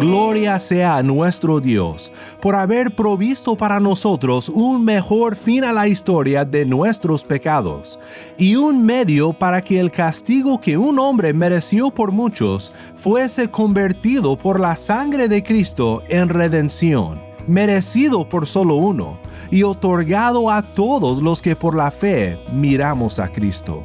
Gloria sea nuestro Dios por haber provisto para nosotros un mejor fin a la historia de nuestros pecados y un medio para que el castigo que un hombre mereció por muchos fuese convertido por la sangre de Cristo en redención, merecido por solo uno y otorgado a todos los que por la fe miramos a Cristo.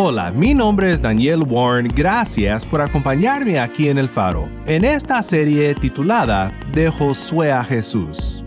Hola, mi nombre es Daniel Warren, gracias por acompañarme aquí en El Faro, en esta serie titulada De Josué a Jesús.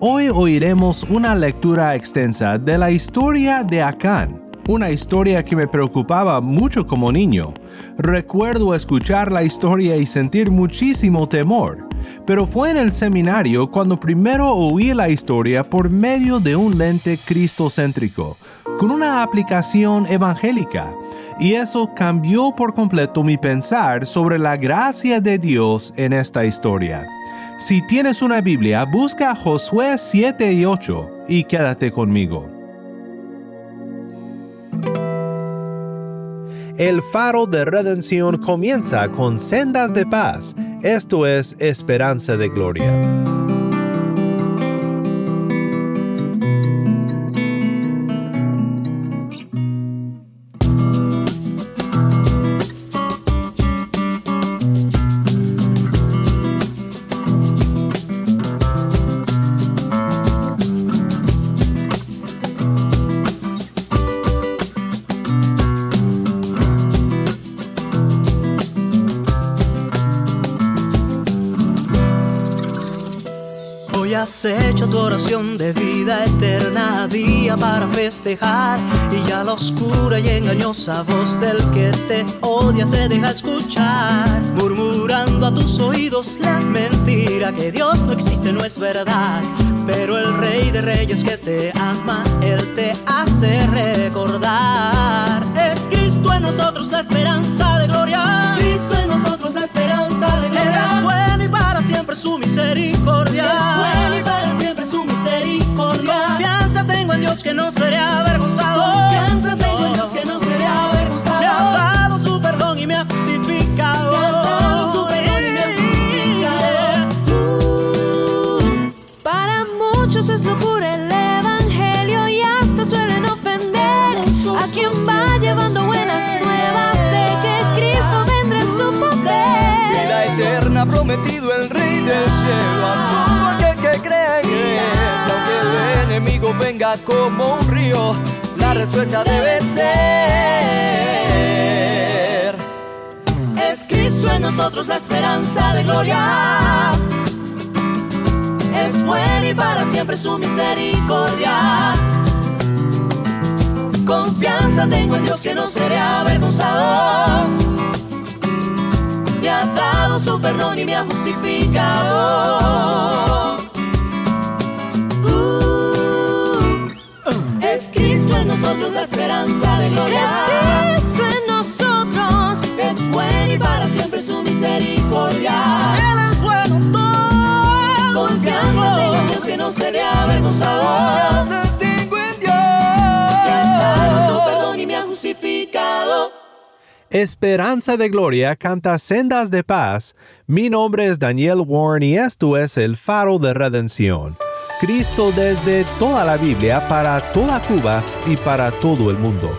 Hoy oiremos una lectura extensa de la historia de Acán, una historia que me preocupaba mucho como niño. Recuerdo escuchar la historia y sentir muchísimo temor, pero fue en el seminario cuando primero oí la historia por medio de un lente cristocéntrico, con una aplicación evangélica, y eso cambió por completo mi pensar sobre la gracia de Dios en esta historia. Si tienes una Biblia, busca Josué 7 y 8 y quédate conmigo. El faro de redención comienza con sendas de paz, esto es esperanza de gloria. Hecho tu oración de vida eterna día para festejar. Y ya la oscura y engañosa voz del que te odia se deja escuchar. Murmurando a tus oídos la mentira que Dios no existe no es verdad. Pero el rey de reyes que te ama él te hace recordar. Es Cristo en nosotros la esperanza de gloria. Cristo en nosotros la esperanza de gloria siempre su misericordia. Para siempre su misericordia. Confianza tengo en Dios que no seré avergonzado. Confianza tengo en Dios que no seré avergonzado. Me ha dado su perdón y me ha justificado. Me ha dado su perdón y me ha justificado. Uh, para muchos es locura el evangelio y hasta suelen ofender a quien va llevando buenas nuevas de que Cristo vendrá en su poder. Vida eterna ha prometido el del cielo a todo aquel que cree en él. aunque el enemigo venga como un río la respuesta debe ser. Es Cristo en nosotros la esperanza de gloria. Es bueno y para siempre su misericordia. Confianza tengo en Dios que no seré avergonzado me ha dado su perdón y me ha justificado. Uh, es Cristo en nosotros la esperanza de gloria. Es Cristo en nosotros. Es bueno y para siempre su misericordia. Él es bueno todo Confianza en Dios que no seré Esperanza de Gloria canta Sendas de Paz. Mi nombre es Daniel Warren y esto es el faro de redención. Cristo desde toda la Biblia para toda Cuba y para todo el mundo.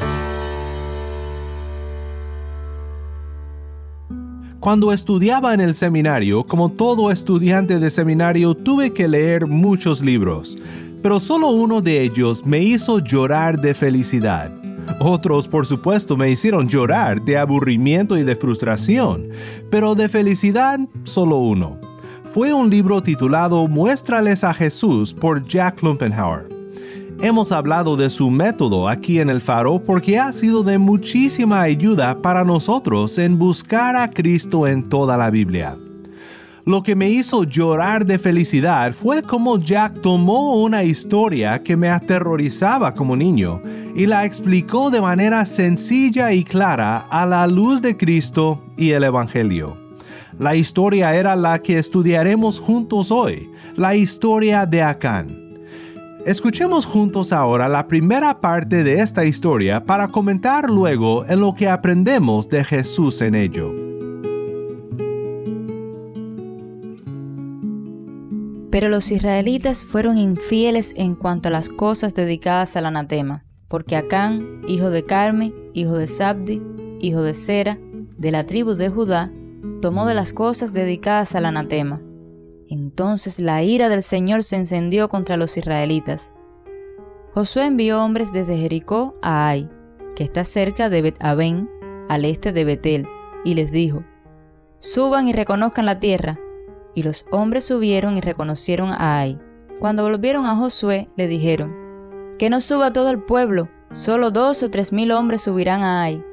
Cuando estudiaba en el seminario, como todo estudiante de seminario, tuve que leer muchos libros, pero solo uno de ellos me hizo llorar de felicidad. Otros, por supuesto, me hicieron llorar de aburrimiento y de frustración, pero de felicidad solo uno. fue un libro titulado Muéstrales a Jesús por Jack Klumpenhauer. Hemos hablado de su método aquí en el faro porque ha sido de muchísima ayuda para nosotros en buscar a Cristo en toda la Biblia. Lo que me hizo llorar de felicidad fue como Jack tomó una historia que me aterrorizaba como niño y la explicó de manera sencilla y clara a la luz de Cristo y el Evangelio. La historia era la que estudiaremos juntos hoy, la historia de Acán. Escuchemos juntos ahora la primera parte de esta historia para comentar luego en lo que aprendemos de Jesús en ello. Pero los israelitas fueron infieles en cuanto a las cosas dedicadas al anatema, porque Acán, hijo de Carme, hijo de Sabdi, hijo de Sera, de la tribu de Judá, tomó de las cosas dedicadas al anatema. Entonces la ira del Señor se encendió contra los israelitas. Josué envió hombres desde Jericó a Ai, que está cerca de bet al este de Betel, y les dijo: Suban y reconozcan la tierra, y los hombres subieron y reconocieron a Ai. Cuando volvieron a Josué, le dijeron, Que no suba todo el pueblo, solo dos o tres mil hombres subirán a Ai.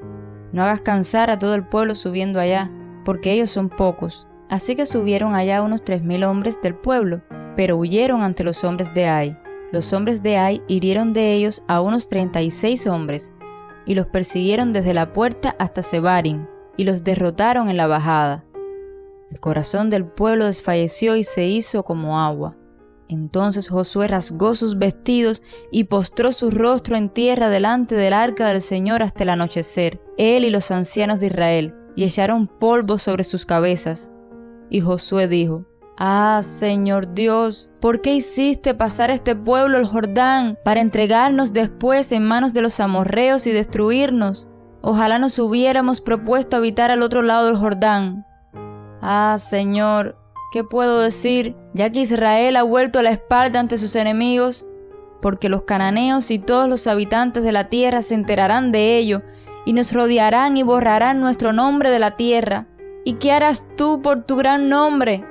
No hagas cansar a todo el pueblo subiendo allá, porque ellos son pocos. Así que subieron allá unos tres mil hombres del pueblo, pero huyeron ante los hombres de Ai. Los hombres de Ai hirieron de ellos a unos treinta y seis hombres, y los persiguieron desde la puerta hasta Sebarim, y los derrotaron en la bajada. El corazón del pueblo desfalleció y se hizo como agua. Entonces Josué rasgó sus vestidos y postró su rostro en tierra delante del arca del Señor hasta el anochecer, él y los ancianos de Israel, y echaron polvo sobre sus cabezas. Y Josué dijo, Ah, Señor Dios, ¿por qué hiciste pasar este pueblo el Jordán para entregarnos después en manos de los amorreos y destruirnos? Ojalá nos hubiéramos propuesto habitar al otro lado del Jordán, Ah, Señor, ¿qué puedo decir? Ya que Israel ha vuelto la espalda ante sus enemigos, porque los cananeos y todos los habitantes de la tierra se enterarán de ello, y nos rodearán y borrarán nuestro nombre de la tierra. ¿Y qué harás tú por tu gran nombre?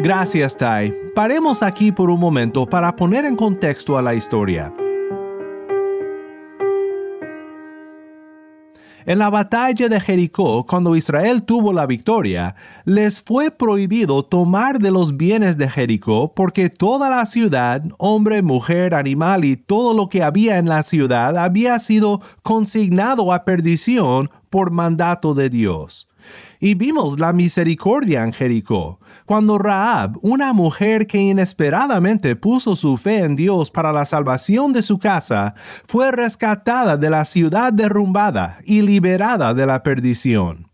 Gracias, Tai. Paremos aquí por un momento para poner en contexto a la historia. En la batalla de Jericó, cuando Israel tuvo la victoria, les fue prohibido tomar de los bienes de Jericó porque toda la ciudad, hombre, mujer, animal y todo lo que había en la ciudad había sido consignado a perdición por mandato de Dios. Y vimos la misericordia en Jericó, cuando Raab, una mujer que inesperadamente puso su fe en Dios para la salvación de su casa, fue rescatada de la ciudad derrumbada y liberada de la perdición.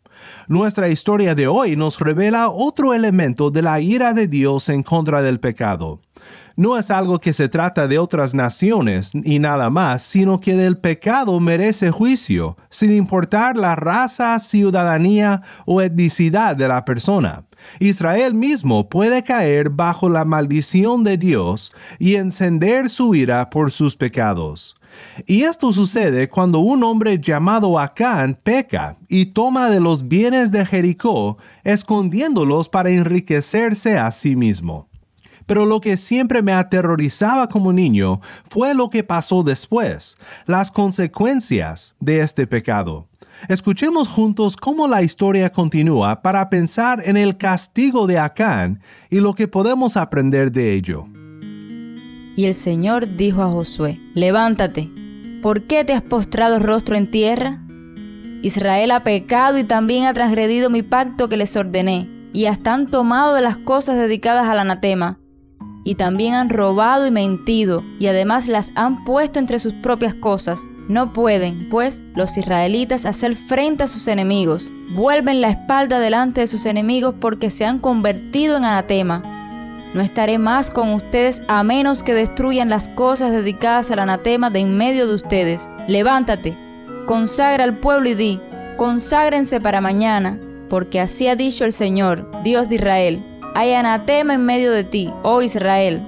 Nuestra historia de hoy nos revela otro elemento de la ira de Dios en contra del pecado no es algo que se trata de otras naciones y nada más, sino que del pecado merece juicio, sin importar la raza, ciudadanía o etnicidad de la persona. Israel mismo puede caer bajo la maldición de Dios y encender su ira por sus pecados. Y esto sucede cuando un hombre llamado Acán peca y toma de los bienes de Jericó, escondiéndolos para enriquecerse a sí mismo. Pero lo que siempre me aterrorizaba como niño fue lo que pasó después, las consecuencias de este pecado. Escuchemos juntos cómo la historia continúa para pensar en el castigo de Acán y lo que podemos aprender de ello. Y el Señor dijo a Josué, levántate, ¿por qué te has postrado rostro en tierra? Israel ha pecado y también ha transgredido mi pacto que les ordené, y hasta han tomado de las cosas dedicadas al anatema, y también han robado y mentido, y además las han puesto entre sus propias cosas. No pueden, pues, los israelitas hacer frente a sus enemigos. Vuelven la espalda delante de sus enemigos porque se han convertido en anatema. No estaré más con ustedes a menos que destruyan las cosas dedicadas al anatema de en medio de ustedes. Levántate, consagra al pueblo y di, conságrense para mañana, porque así ha dicho el Señor, Dios de Israel hay anatema en medio de ti, oh Israel.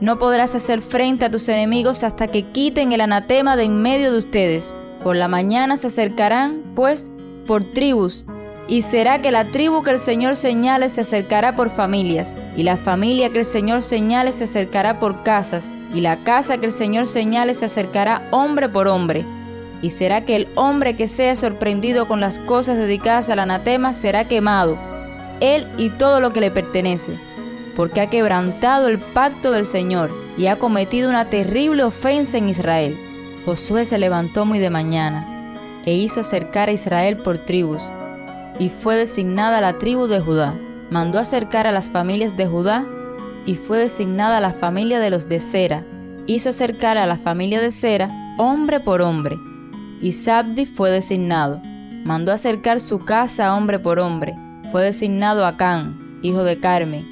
No podrás hacer frente a tus enemigos hasta que quiten el anatema de en medio de ustedes. Por la mañana se acercarán, pues, por tribus, Y será que la tribu que el Señor señale se acercará por familias, y la familia que el Señor señale se acercará por casas, y la casa que el Señor señale se acercará hombre por hombre. Y será que el hombre que sea sorprendido con las cosas dedicadas al anatema será quemado, él y todo lo que le pertenece, porque ha quebrantado el pacto del Señor y ha cometido una terrible ofensa en Israel. Josué se levantó muy de mañana e hizo acercar a Israel por tribus y fue designada la tribu de Judá. Mandó acercar a las familias de Judá y fue designada la familia de los de Sera. Hizo acercar a la familia de Sera hombre por hombre. Y Sabdi fue designado. Mandó acercar su casa hombre por hombre. Fue designado Acán, hijo de Carme,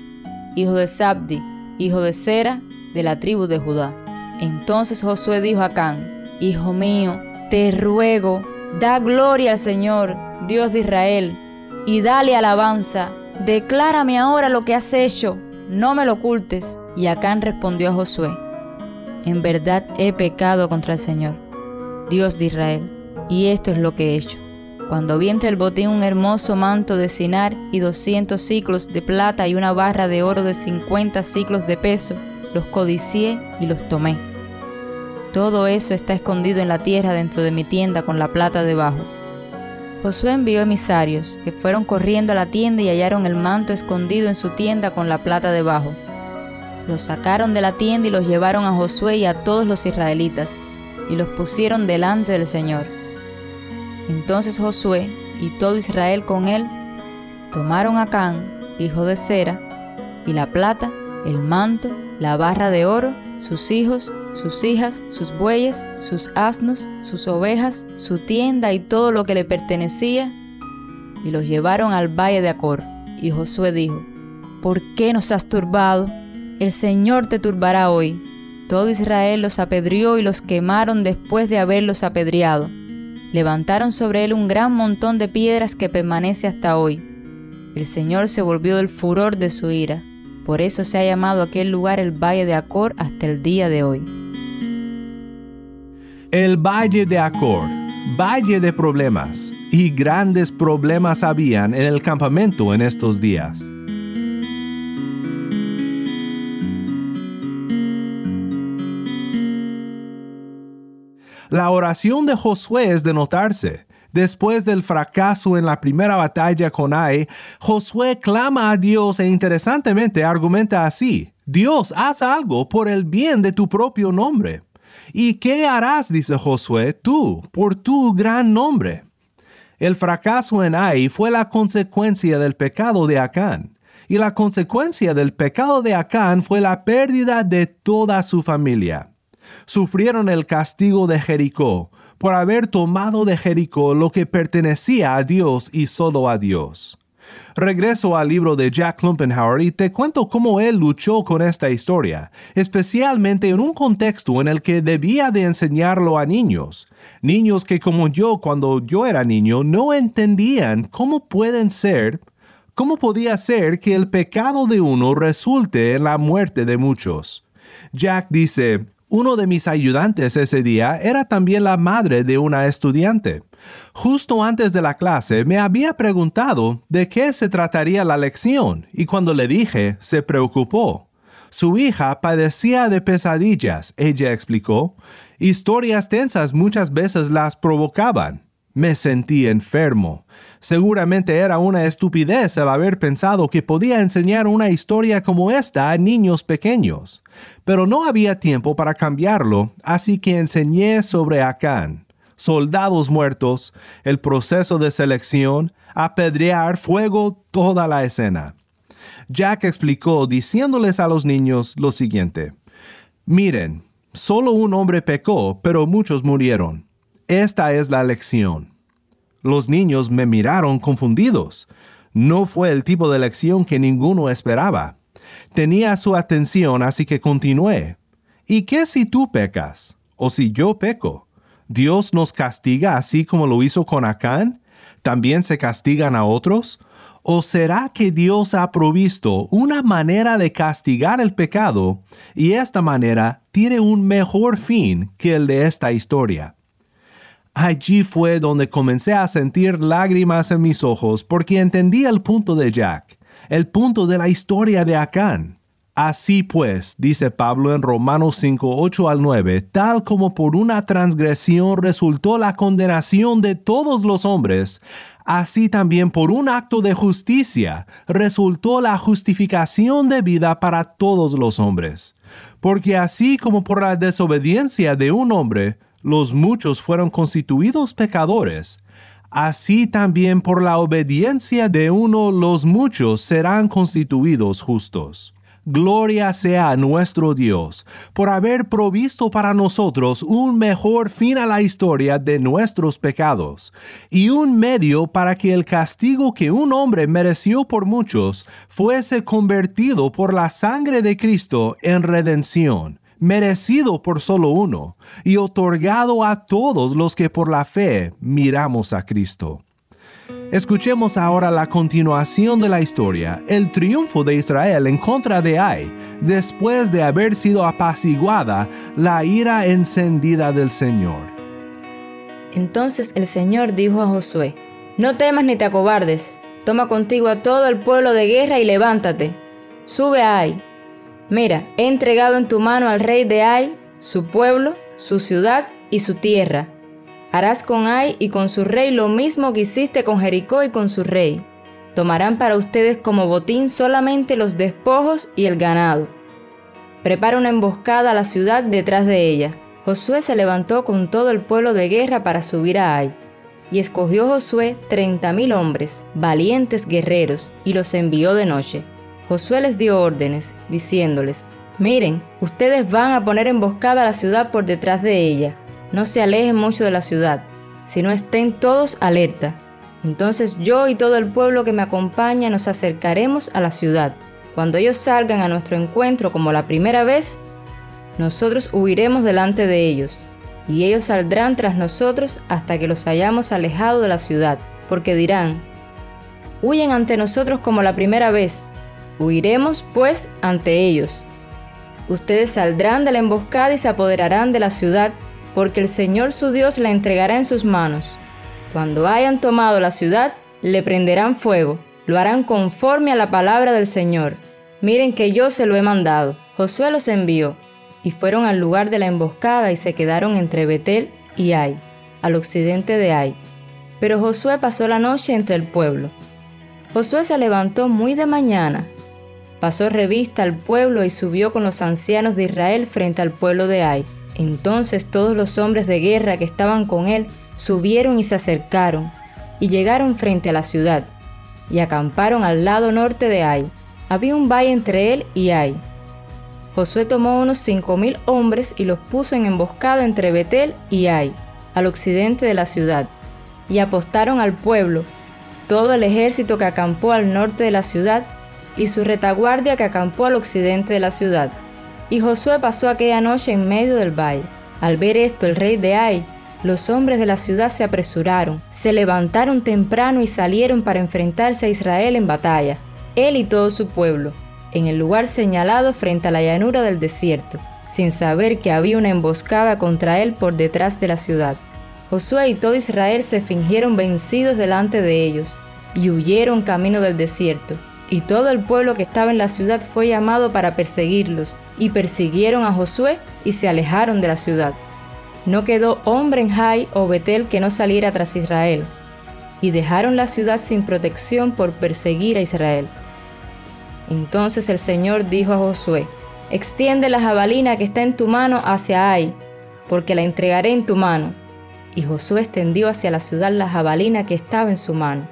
hijo de Sabdi, hijo de Sera, de la tribu de Judá. Entonces Josué dijo a Acán, Hijo mío, te ruego, da gloria al Señor, Dios de Israel, y dale alabanza. Declárame ahora lo que has hecho, no me lo ocultes. Y Acán respondió a Josué, En verdad he pecado contra el Señor, Dios de Israel, y esto es lo que he hecho. Cuando vi entre el botín un hermoso manto de cinar y doscientos ciclos de plata y una barra de oro de cincuenta ciclos de peso, los codicié y los tomé. Todo eso está escondido en la tierra dentro de mi tienda con la plata debajo. Josué envió emisarios, que fueron corriendo a la tienda y hallaron el manto escondido en su tienda con la plata debajo. Los sacaron de la tienda y los llevaron a Josué y a todos los israelitas, y los pusieron delante del Señor. Entonces Josué y todo Israel con él tomaron a Can, hijo de Sera, y la plata, el manto, la barra de oro, sus hijos, sus hijas, sus bueyes, sus asnos, sus ovejas, su tienda y todo lo que le pertenecía, y los llevaron al valle de Acor. Y Josué dijo, ¿por qué nos has turbado? El Señor te turbará hoy. Todo Israel los apedrió y los quemaron después de haberlos apedreado. Levantaron sobre él un gran montón de piedras que permanece hasta hoy. El Señor se volvió del furor de su ira. Por eso se ha llamado aquel lugar el Valle de Acor hasta el día de hoy. El Valle de Acor, Valle de Problemas, y grandes problemas habían en el campamento en estos días. La oración de Josué es de notarse. Después del fracaso en la primera batalla con Ai, Josué clama a Dios e interesantemente argumenta así, Dios, haz algo por el bien de tu propio nombre. ¿Y qué harás, dice Josué, tú, por tu gran nombre? El fracaso en Ai fue la consecuencia del pecado de Acán, y la consecuencia del pecado de Acán fue la pérdida de toda su familia sufrieron el castigo de Jericó por haber tomado de Jericó lo que pertenecía a Dios y solo a Dios. Regreso al libro de Jack Klumpenhauer y te cuento cómo él luchó con esta historia, especialmente en un contexto en el que debía de enseñarlo a niños, niños que como yo cuando yo era niño no entendían cómo pueden ser, cómo podía ser que el pecado de uno resulte en la muerte de muchos. Jack dice, uno de mis ayudantes ese día era también la madre de una estudiante. Justo antes de la clase me había preguntado de qué se trataría la lección y cuando le dije se preocupó. Su hija padecía de pesadillas, ella explicó. Historias tensas muchas veces las provocaban. Me sentí enfermo. Seguramente era una estupidez el haber pensado que podía enseñar una historia como esta a niños pequeños. Pero no había tiempo para cambiarlo, así que enseñé sobre Acán, soldados muertos, el proceso de selección, apedrear, fuego, toda la escena. Jack explicó diciéndoles a los niños lo siguiente. Miren, solo un hombre pecó, pero muchos murieron. Esta es la lección. Los niños me miraron confundidos. No fue el tipo de lección que ninguno esperaba. Tenía su atención, así que continué. ¿Y qué si tú pecas? ¿O si yo peco? ¿Dios nos castiga así como lo hizo con Acán? ¿También se castigan a otros? ¿O será que Dios ha provisto una manera de castigar el pecado y esta manera tiene un mejor fin que el de esta historia? Allí fue donde comencé a sentir lágrimas en mis ojos porque entendí el punto de Jack, el punto de la historia de Acán. Así pues, dice Pablo en Romanos 5, 8 al 9, tal como por una transgresión resultó la condenación de todos los hombres, así también por un acto de justicia resultó la justificación de vida para todos los hombres. Porque así como por la desobediencia de un hombre, los muchos fueron constituidos pecadores, así también por la obediencia de uno los muchos serán constituidos justos. Gloria sea nuestro Dios por haber provisto para nosotros un mejor fin a la historia de nuestros pecados y un medio para que el castigo que un hombre mereció por muchos fuese convertido por la sangre de Cristo en redención merecido por solo uno y otorgado a todos los que por la fe miramos a Cristo. Escuchemos ahora la continuación de la historia, el triunfo de Israel en contra de Ai, después de haber sido apaciguada la ira encendida del Señor. Entonces el Señor dijo a Josué, No temas ni te acobardes, toma contigo a todo el pueblo de guerra y levántate, sube a Ai. Mira, he entregado en tu mano al rey de Ai, su pueblo, su ciudad y su tierra Harás con Ai y con su rey lo mismo que hiciste con Jericó y con su rey. Tomarán para ustedes como botín solamente los despojos y el ganado. Prepara una emboscada a la ciudad detrás de ella. Josué se levantó con todo el pueblo de guerra para subir a Ai. Y escogió Josué treinta mil hombres, valientes guerreros, y los envió de noche. Josué les dio órdenes, diciéndoles, Miren, ustedes van a poner emboscada a la ciudad por detrás de ella, no se alejen mucho de la ciudad, sino estén todos alerta. Entonces yo y todo el pueblo que me acompaña nos acercaremos a la ciudad. Cuando ellos salgan a nuestro encuentro como la primera vez, nosotros huiremos delante de ellos, y ellos saldrán tras nosotros hasta que los hayamos alejado de la ciudad, porque dirán, huyen ante nosotros como la primera vez, huiremos pues ante ellos. Ustedes saldrán de la emboscada y se apoderarán de la ciudad porque el Señor su Dios la entregará en sus manos. Cuando hayan tomado la ciudad, le prenderán fuego, lo harán conforme a la palabra del Señor. Miren que yo se lo he mandado. Josué los envió, y fueron al lugar de la emboscada y se quedaron entre Betel y Ai, al occidente de Ai. Pero Josué pasó la noche entre el pueblo. Josué se levantó muy de mañana, pasó revista al pueblo y subió con los ancianos de Israel frente al pueblo de Ai. Entonces todos los hombres de guerra que estaban con él subieron y se acercaron, y llegaron frente a la ciudad, y acamparon al lado norte de Ai. Había un valle entre él y Ai. Josué tomó unos cinco mil hombres y los puso en emboscada entre Betel y Ai, al occidente de la ciudad, y apostaron al pueblo, todo el ejército que acampó al norte de la ciudad, y su retaguardia que acampó al occidente de la ciudad. Y Josué pasó aquella noche en medio del valle. Al ver esto, el rey de Ai, los hombres de la ciudad se apresuraron, se levantaron temprano y salieron para enfrentarse a Israel en batalla, él y todo su pueblo, en el lugar señalado frente a la llanura del desierto, sin saber que había una emboscada contra él por detrás de la ciudad. Josué y todo Israel se fingieron vencidos delante de ellos, y huyeron camino del desierto, y todo el pueblo que estaba en la ciudad fue llamado para perseguirlos, y persiguieron a Josué y se alejaron de la ciudad. No quedó hombre en Jai o Betel que no saliera tras Israel, y dejaron la ciudad sin protección por perseguir a Israel. Entonces el Señor dijo a Josué, Extiende la jabalina que está en tu mano hacia Ai, porque la entregaré en tu mano. Y Josué extendió hacia la ciudad la jabalina que estaba en su mano.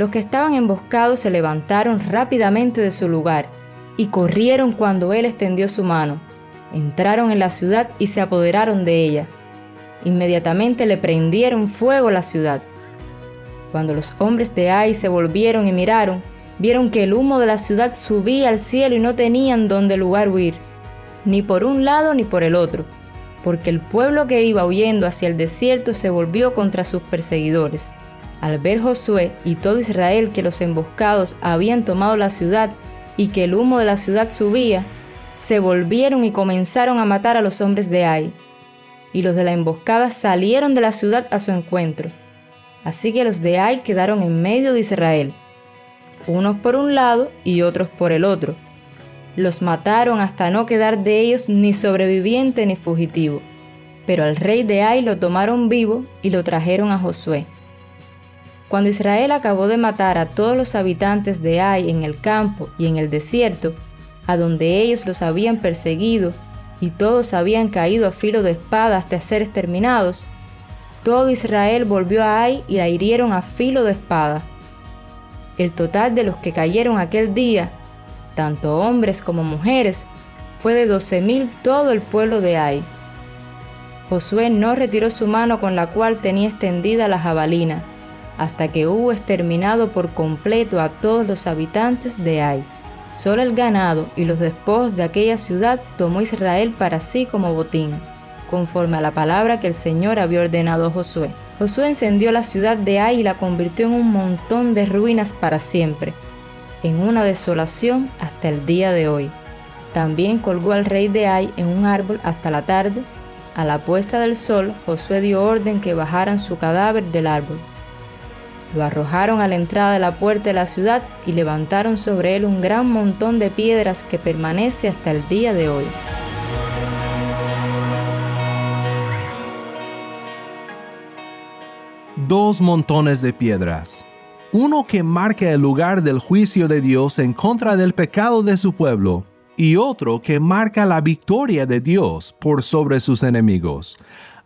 Los que estaban emboscados se levantaron rápidamente de su lugar y corrieron cuando él extendió su mano. Entraron en la ciudad y se apoderaron de ella. Inmediatamente le prendieron fuego a la ciudad. Cuando los hombres de Ai se volvieron y miraron, vieron que el humo de la ciudad subía al cielo y no tenían donde lugar huir, ni por un lado ni por el otro, porque el pueblo que iba huyendo hacia el desierto se volvió contra sus perseguidores. Al ver Josué y todo Israel que los emboscados habían tomado la ciudad y que el humo de la ciudad subía, se volvieron y comenzaron a matar a los hombres de Ai. y los de la emboscada salieron de la ciudad a su encuentro. Así que los de Ai quedaron en medio de Israel, unos por un lado y otros por el otro. Los mataron hasta no quedar de ellos ni sobreviviente ni fugitivo. Pero al rey de Ai lo tomaron vivo y lo trajeron a Josué. Cuando Israel acabó de matar a todos los habitantes de Ai en el campo y en el desierto, a donde ellos los habían perseguido y todos habían caído a filo de espada hasta ser exterminados, todo Israel volvió a Ai y la hirieron a filo de espada. El total de los que cayeron aquel día, tanto hombres como mujeres, fue de doce mil todo el pueblo de Ai. Josué no retiró su mano con la cual tenía extendida la jabalina, hasta que hubo exterminado por completo a todos los habitantes de Ai. Solo el ganado y los despojos de aquella ciudad tomó Israel para sí como botín, conforme a la palabra que el Señor había ordenado a Josué. Josué encendió la ciudad de Ai y la convirtió en un montón de ruinas para siempre, en una desolación hasta el día de hoy. También colgó al rey de Ai en un árbol hasta la tarde. A la puesta del sol, Josué dio orden que bajaran su cadáver del árbol. Lo arrojaron a la entrada de la puerta de la ciudad y levantaron sobre él un gran montón de piedras que permanece hasta el día de hoy. Dos montones de piedras. Uno que marca el lugar del juicio de Dios en contra del pecado de su pueblo y otro que marca la victoria de Dios por sobre sus enemigos.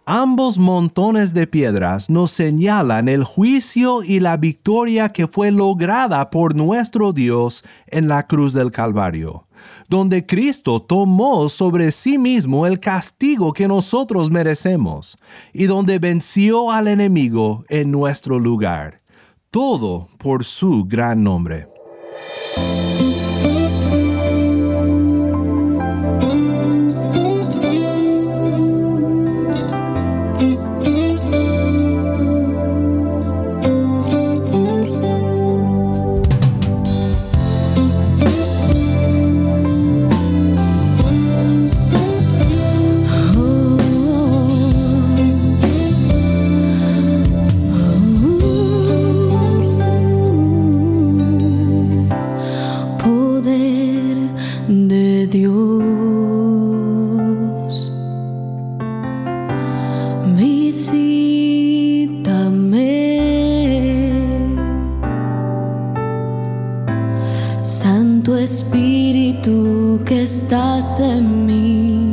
Ambos montones de piedras nos señalan el juicio y la victoria que fue lograda por nuestro Dios en la cruz del Calvario, donde Cristo tomó sobre sí mismo el castigo que nosotros merecemos y donde venció al enemigo en nuestro lugar. Todo por su gran nombre. Tu Espíritu que estás en mí.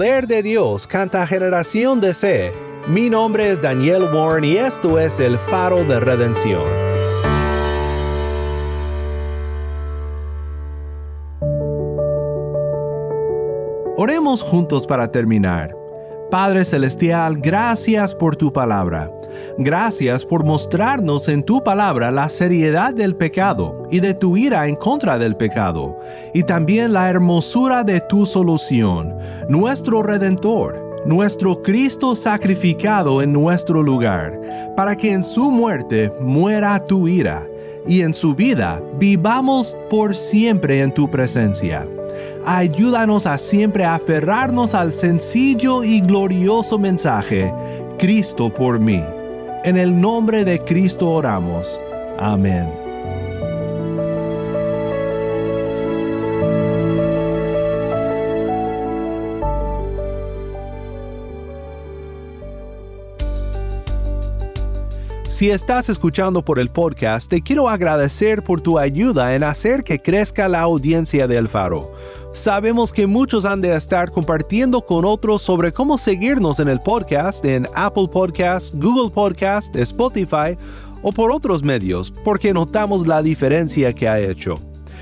Poder de Dios canta Generación de C. Mi nombre es Daniel Warren y esto es el faro de redención. Oremos juntos para terminar. Padre Celestial, gracias por tu palabra. Gracias por mostrarnos en tu palabra la seriedad del pecado y de tu ira en contra del pecado, y también la hermosura de tu solución, nuestro Redentor, nuestro Cristo sacrificado en nuestro lugar, para que en su muerte muera tu ira, y en su vida vivamos por siempre en tu presencia. Ayúdanos a siempre aferrarnos al sencillo y glorioso mensaje, Cristo por mí. En el nombre de Cristo oramos. Amén. Si estás escuchando por el podcast, te quiero agradecer por tu ayuda en hacer que crezca la audiencia del faro. Sabemos que muchos han de estar compartiendo con otros sobre cómo seguirnos en el podcast en Apple Podcast, Google Podcast, Spotify o por otros medios, porque notamos la diferencia que ha hecho.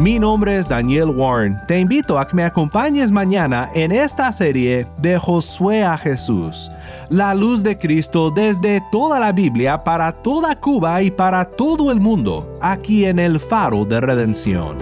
Mi nombre es Daniel Warren. Te invito a que me acompañes mañana en esta serie de Josué a Jesús, la luz de Cristo desde toda la Biblia para toda Cuba y para todo el mundo, aquí en el faro de redención.